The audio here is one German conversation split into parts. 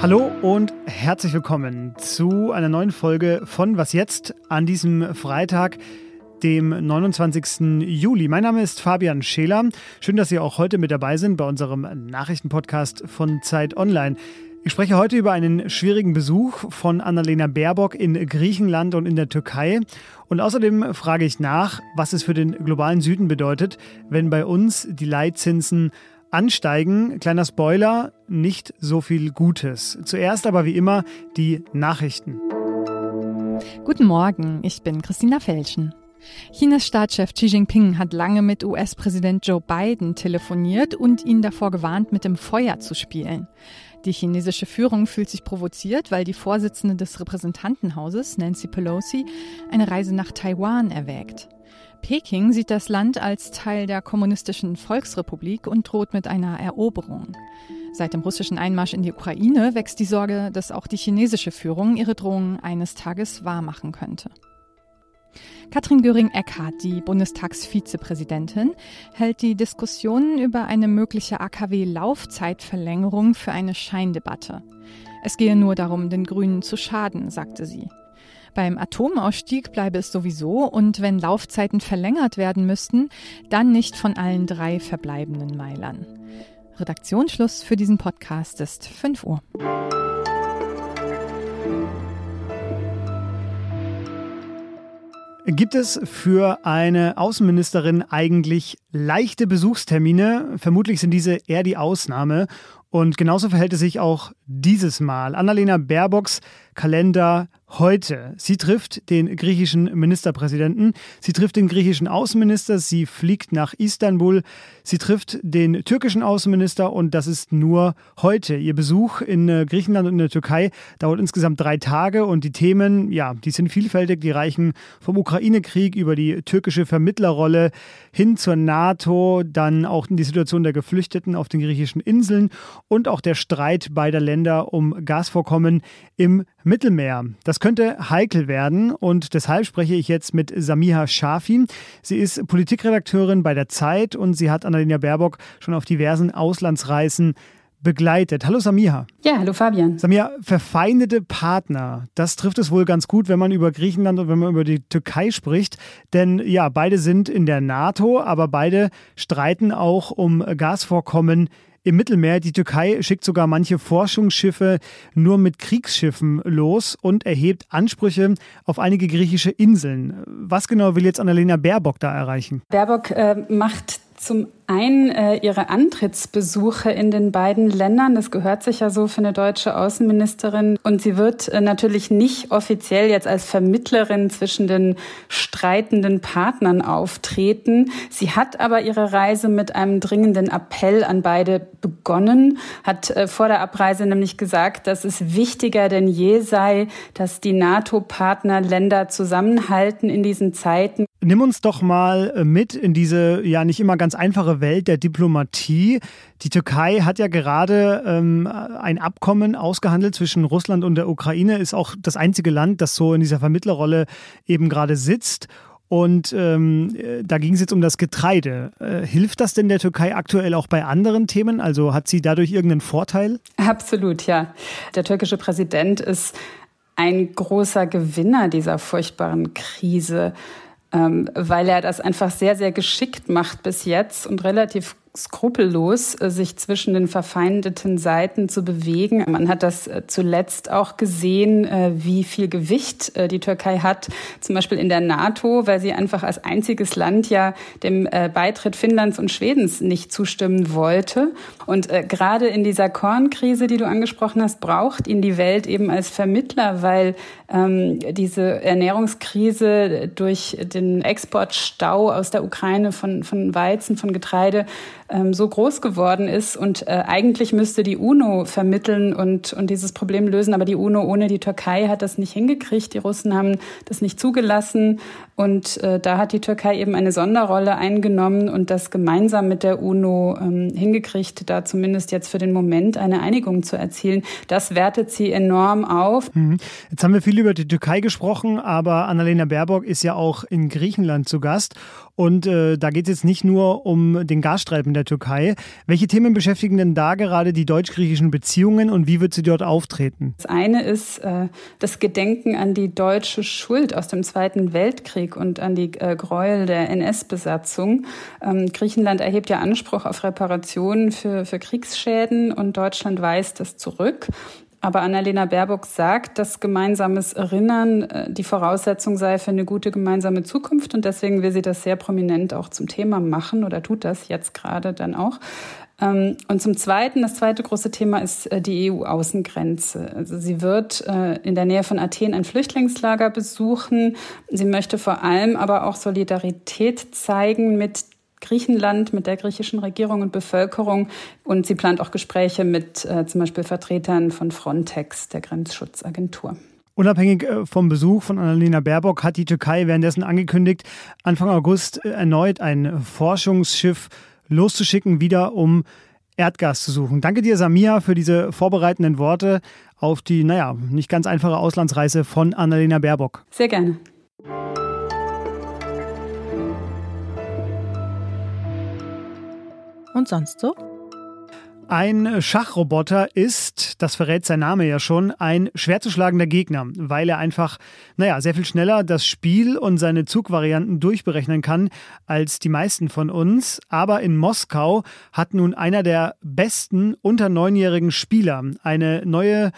Hallo und herzlich willkommen zu einer neuen Folge von Was jetzt an diesem Freitag, dem 29. Juli. Mein Name ist Fabian Scheler. Schön, dass Sie auch heute mit dabei sind bei unserem Nachrichtenpodcast von Zeit Online. Ich spreche heute über einen schwierigen Besuch von Annalena Baerbock in Griechenland und in der Türkei. Und außerdem frage ich nach, was es für den globalen Süden bedeutet, wenn bei uns die Leitzinsen ansteigen. Kleiner Spoiler, nicht so viel Gutes. Zuerst aber wie immer die Nachrichten. Guten Morgen, ich bin Christina Felschen. Chinas Staatschef Xi Jinping hat lange mit US-Präsident Joe Biden telefoniert und ihn davor gewarnt, mit dem Feuer zu spielen. Die chinesische Führung fühlt sich provoziert, weil die Vorsitzende des Repräsentantenhauses, Nancy Pelosi, eine Reise nach Taiwan erwägt. Peking sieht das Land als Teil der kommunistischen Volksrepublik und droht mit einer Eroberung. Seit dem russischen Einmarsch in die Ukraine wächst die Sorge, dass auch die chinesische Führung ihre Drohungen eines Tages wahrmachen könnte. Katrin Göring-Eckardt, die Bundestagsvizepräsidentin, hält die Diskussionen über eine mögliche AKW-Laufzeitverlängerung für eine Scheindebatte. Es gehe nur darum, den Grünen zu schaden, sagte sie. Beim Atomausstieg bleibe es sowieso und wenn Laufzeiten verlängert werden müssten, dann nicht von allen drei verbleibenden Meilern. Redaktionsschluss für diesen Podcast ist 5 Uhr. Gibt es für eine Außenministerin eigentlich leichte Besuchstermine? Vermutlich sind diese eher die Ausnahme. Und genauso verhält es sich auch dieses Mal. Annalena Baerbocks Kalender heute. Sie trifft den griechischen Ministerpräsidenten, sie trifft den griechischen Außenminister, sie fliegt nach Istanbul, sie trifft den türkischen Außenminister und das ist nur heute. Ihr Besuch in äh, Griechenland und in der Türkei dauert insgesamt drei Tage und die Themen, ja, die sind vielfältig, die reichen vom Ukraine-Krieg über die türkische Vermittlerrolle hin zur NATO, dann auch in die Situation der Geflüchteten auf den griechischen Inseln und auch der Streit beider Länder um Gasvorkommen im Mittelmeer. Das könnte heikel werden und deshalb spreche ich jetzt mit Samiha Shafi. Sie ist Politikredakteurin bei der Zeit und sie hat Annalena Baerbock schon auf diversen Auslandsreisen begleitet. Hallo Samiha. Ja, hallo Fabian. Samiha, verfeindete Partner, das trifft es wohl ganz gut, wenn man über Griechenland und wenn man über die Türkei spricht. Denn ja, beide sind in der NATO, aber beide streiten auch um Gasvorkommen im Mittelmeer. Die Türkei schickt sogar manche Forschungsschiffe nur mit Kriegsschiffen los und erhebt Ansprüche auf einige griechische Inseln. Was genau will jetzt Annalena Baerbock da erreichen? Baerbock äh, macht zum einen äh, ihre Antrittsbesuche in den beiden Ländern. Das gehört sich ja so für eine deutsche Außenministerin. Und sie wird äh, natürlich nicht offiziell jetzt als Vermittlerin zwischen den streitenden Partnern auftreten. Sie hat aber ihre Reise mit einem dringenden Appell an beide begonnen, hat äh, vor der Abreise nämlich gesagt, dass es wichtiger denn je sei, dass die NATO-Partnerländer zusammenhalten in diesen Zeiten. Nimm uns doch mal äh, mit in diese ja nicht immer ganz einfache Welt der Diplomatie. Die Türkei hat ja gerade ähm, ein Abkommen ausgehandelt zwischen Russland und der Ukraine, ist auch das einzige Land, das so in dieser Vermittlerrolle eben gerade sitzt. Und ähm, da ging es jetzt um das Getreide. Äh, hilft das denn der Türkei aktuell auch bei anderen Themen? Also hat sie dadurch irgendeinen Vorteil? Absolut, ja. Der türkische Präsident ist ein großer Gewinner dieser furchtbaren Krise weil er das einfach sehr, sehr geschickt macht bis jetzt und relativ skrupellos, äh, sich zwischen den verfeindeten Seiten zu bewegen. Man hat das äh, zuletzt auch gesehen, äh, wie viel Gewicht die Türkei hat, zum Beispiel in der NATO, weil sie einfach als einziges Land ja dem Beitritt Finnlands und Schwedens nicht zustimmen wollte. Und gerade in dieser Kornkrise, die du angesprochen hast, braucht ihn die Welt eben als Vermittler, weil ähm, diese Ernährungskrise durch den Exportstau aus der Ukraine von, von Weizen, von Getreide ähm, so groß geworden ist. Und äh, eigentlich müsste die UNO vermitteln und, und dieses Problem lösen. Aber die UNO ohne die Türkei hat das nicht hingekriegt. Die Russen haben das nicht zugelassen. Und äh, da hat die Türkei eben eine Sonderrolle eingenommen und das gemeinsam mit der UNO ähm, hingekriegt, da zumindest jetzt für den Moment eine Einigung zu erzielen. Das wertet sie enorm auf. Mhm. Jetzt haben wir viel über die Türkei gesprochen, aber Annalena Baerbock ist ja auch in Griechenland zu Gast. Und äh, da geht es jetzt nicht nur um den Gasstreifen der Türkei. Welche Themen beschäftigen denn da gerade die deutsch-griechischen Beziehungen und wie wird sie dort auftreten? Das eine ist äh, das Gedenken an die deutsche Schuld aus dem Zweiten Weltkrieg und an die äh, Gräuel der NS-Besatzung. Ähm, Griechenland erhebt ja Anspruch auf Reparationen für, für Kriegsschäden und Deutschland weist das zurück. Aber Annalena Baerbock sagt, dass gemeinsames Erinnern äh, die Voraussetzung sei für eine gute gemeinsame Zukunft. Und deswegen will sie das sehr prominent auch zum Thema machen oder tut das jetzt gerade dann auch. Ähm, und zum Zweiten, das zweite große Thema ist äh, die EU-Außengrenze. Also sie wird äh, in der Nähe von Athen ein Flüchtlingslager besuchen. Sie möchte vor allem aber auch Solidarität zeigen mit Griechenland, mit der griechischen Regierung und Bevölkerung. Und sie plant auch Gespräche mit äh, zum Beispiel Vertretern von Frontex, der Grenzschutzagentur. Unabhängig äh, vom Besuch von Annalena Baerbock hat die Türkei währenddessen angekündigt, Anfang August äh, erneut ein Forschungsschiff loszuschicken, wieder um Erdgas zu suchen. Danke dir, Samia, für diese vorbereitenden Worte auf die, naja, nicht ganz einfache Auslandsreise von Annalena Baerbock. Sehr gerne. Und sonst so? Ein Schachroboter ist, das verrät sein Name ja schon, ein schwer zu schlagender Gegner, weil er einfach, naja, sehr viel schneller das Spiel und seine Zugvarianten durchberechnen kann als die meisten von uns. Aber in Moskau hat nun einer der besten unter neunjährigen Spieler eine neue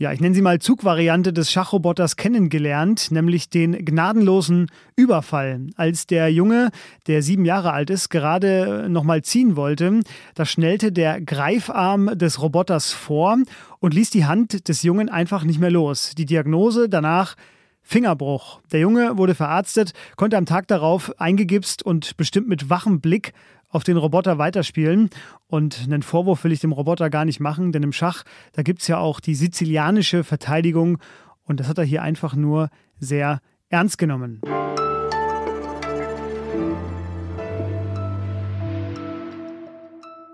ja, ich nenne sie mal Zugvariante des Schachroboters kennengelernt, nämlich den gnadenlosen Überfall. Als der Junge, der sieben Jahre alt ist, gerade nochmal ziehen wollte, da schnellte der Greifarm des Roboters vor und ließ die Hand des Jungen einfach nicht mehr los. Die Diagnose danach Fingerbruch. Der Junge wurde verarztet, konnte am Tag darauf eingegipst und bestimmt mit wachem Blick auf den Roboter weiterspielen. Und einen Vorwurf will ich dem Roboter gar nicht machen, denn im Schach, da gibt es ja auch die sizilianische Verteidigung. Und das hat er hier einfach nur sehr ernst genommen.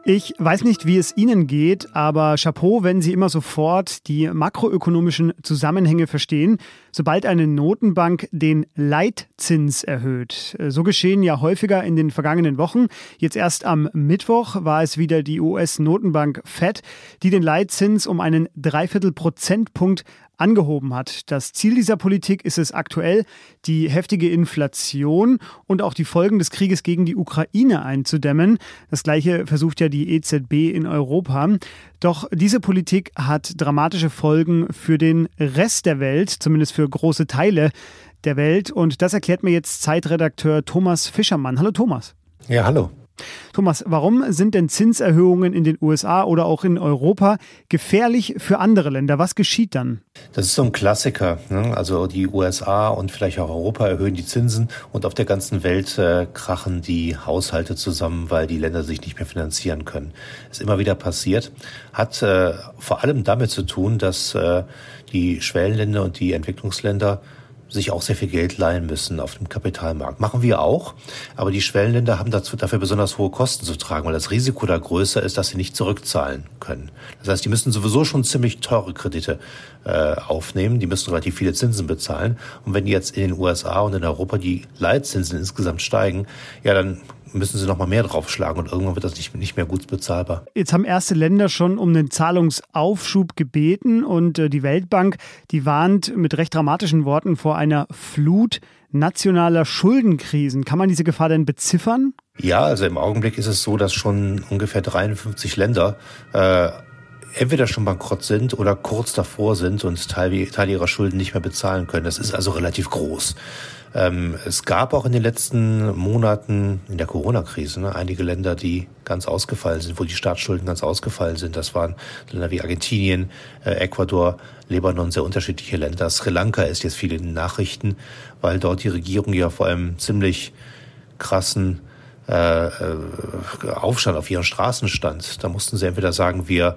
Ich weiß nicht, wie es Ihnen geht, aber Chapeau, wenn Sie immer sofort die makroökonomischen Zusammenhänge verstehen, sobald eine Notenbank den Leitzins erhöht. So geschehen ja häufiger in den vergangenen Wochen. Jetzt erst am Mittwoch war es wieder die US-Notenbank Fed, die den Leitzins um einen Dreiviertel Prozentpunkt angehoben hat. Das Ziel dieser Politik ist es aktuell, die heftige Inflation und auch die Folgen des Krieges gegen die Ukraine einzudämmen. Das gleiche versucht ja die EZB in Europa. Doch diese Politik hat dramatische Folgen für den Rest der Welt, zumindest für große Teile der Welt. Und das erklärt mir jetzt Zeitredakteur Thomas Fischermann. Hallo Thomas. Ja, hallo. Thomas, warum sind denn Zinserhöhungen in den USA oder auch in Europa gefährlich für andere Länder? Was geschieht dann? Das ist so ein Klassiker. Ne? Also die USA und vielleicht auch Europa erhöhen die Zinsen und auf der ganzen Welt äh, krachen die Haushalte zusammen, weil die Länder sich nicht mehr finanzieren können. Ist immer wieder passiert. Hat äh, vor allem damit zu tun, dass äh, die Schwellenländer und die Entwicklungsländer sich auch sehr viel Geld leihen müssen auf dem Kapitalmarkt. Machen wir auch, aber die Schwellenländer haben dazu, dafür besonders hohe Kosten zu tragen, weil das Risiko da größer ist, dass sie nicht zurückzahlen können. Das heißt, die müssen sowieso schon ziemlich teure Kredite äh, aufnehmen, die müssen relativ viele Zinsen bezahlen. Und wenn jetzt in den USA und in Europa die Leitzinsen insgesamt steigen, ja, dann müssen sie noch mal mehr draufschlagen und irgendwann wird das nicht, nicht mehr gut bezahlbar. Jetzt haben erste Länder schon um einen Zahlungsaufschub gebeten und äh, die Weltbank, die warnt mit recht dramatischen Worten vor einer Flut nationaler Schuldenkrisen. Kann man diese Gefahr denn beziffern? Ja, also im Augenblick ist es so, dass schon ungefähr 53 Länder äh, entweder schon bankrott sind oder kurz davor sind und Teil, Teil ihrer Schulden nicht mehr bezahlen können. Das ist also relativ groß. Ähm, es gab auch in den letzten Monaten in der Corona-Krise ne, einige Länder, die ganz ausgefallen sind, wo die Staatsschulden ganz ausgefallen sind. Das waren Länder wie Argentinien, äh, Ecuador, Libanon, sehr unterschiedliche Länder. Sri Lanka ist jetzt viel in den Nachrichten, weil dort die Regierung ja vor einem ziemlich krassen äh, äh Aufstand auf ihren Straßen stand. Da mussten sie entweder sagen, wir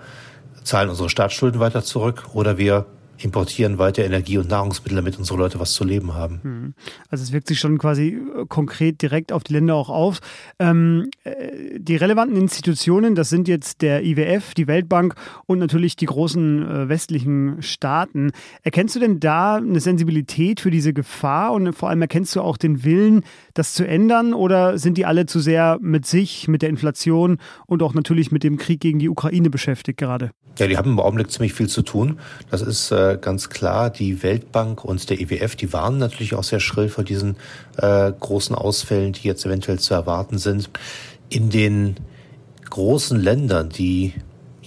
zahlen unsere Staatsschulden weiter zurück oder wir importieren weiter Energie und Nahrungsmittel, damit unsere Leute was zu leben haben. Hm. Also es wirkt sich schon quasi äh, konkret direkt auf die Länder auch auf. Ähm, äh, die relevanten Institutionen, das sind jetzt der IWF, die Weltbank und natürlich die großen äh, westlichen Staaten. Erkennst du denn da eine Sensibilität für diese Gefahr und vor allem erkennst du auch den Willen, das zu ändern oder sind die alle zu sehr mit sich, mit der Inflation und auch natürlich mit dem Krieg gegen die Ukraine beschäftigt gerade? Ja, die haben im Augenblick ziemlich viel zu tun. Das ist äh, ganz klar. Die Weltbank und der IWF, die warnen natürlich auch sehr schrill vor diesen äh, großen Ausfällen, die jetzt eventuell zu erwarten sind. In den großen Ländern, die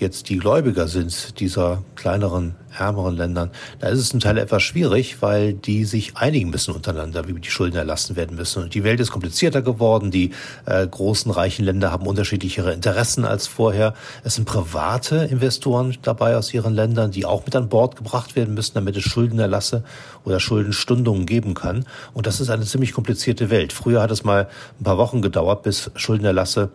jetzt die Gläubiger sind, dieser kleineren, ärmeren Ländern, da ist es zum Teil etwas schwierig, weil die sich einigen müssen untereinander, wie die Schulden erlassen werden müssen. Und die Welt ist komplizierter geworden. Die äh, großen, reichen Länder haben unterschiedlichere Interessen als vorher. Es sind private Investoren dabei aus ihren Ländern, die auch mit an Bord gebracht werden müssen, damit es Schuldenerlasse oder Schuldenstundungen geben kann. Und das ist eine ziemlich komplizierte Welt. Früher hat es mal ein paar Wochen gedauert, bis Schuldenerlasse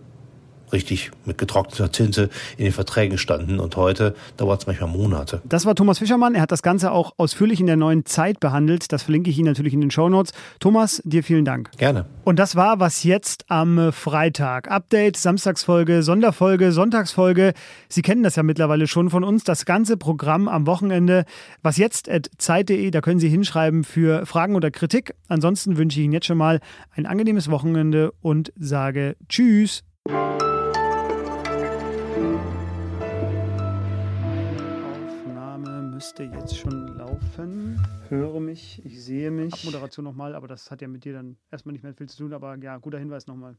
richtig mit getrockneter Tinte in den Verträgen standen. Und heute dauert es manchmal Monate. Das war Thomas Fischermann. Er hat das Ganze auch ausführlich in der neuen Zeit behandelt. Das verlinke ich Ihnen natürlich in den Shownotes. Thomas, dir vielen Dank. Gerne. Und das war was jetzt am Freitag. Update, Samstagsfolge, Sonderfolge, Sonntagsfolge. Sie kennen das ja mittlerweile schon von uns. Das ganze Programm am Wochenende. Was jetzt at zeit.de, da können Sie hinschreiben für Fragen oder Kritik. Ansonsten wünsche ich Ihnen jetzt schon mal ein angenehmes Wochenende und sage Tschüss. Müsste jetzt schon laufen. Höre mich, ich sehe mich. Moderation nochmal, aber das hat ja mit dir dann erstmal nicht mehr viel zu tun. Aber ja, guter Hinweis nochmal.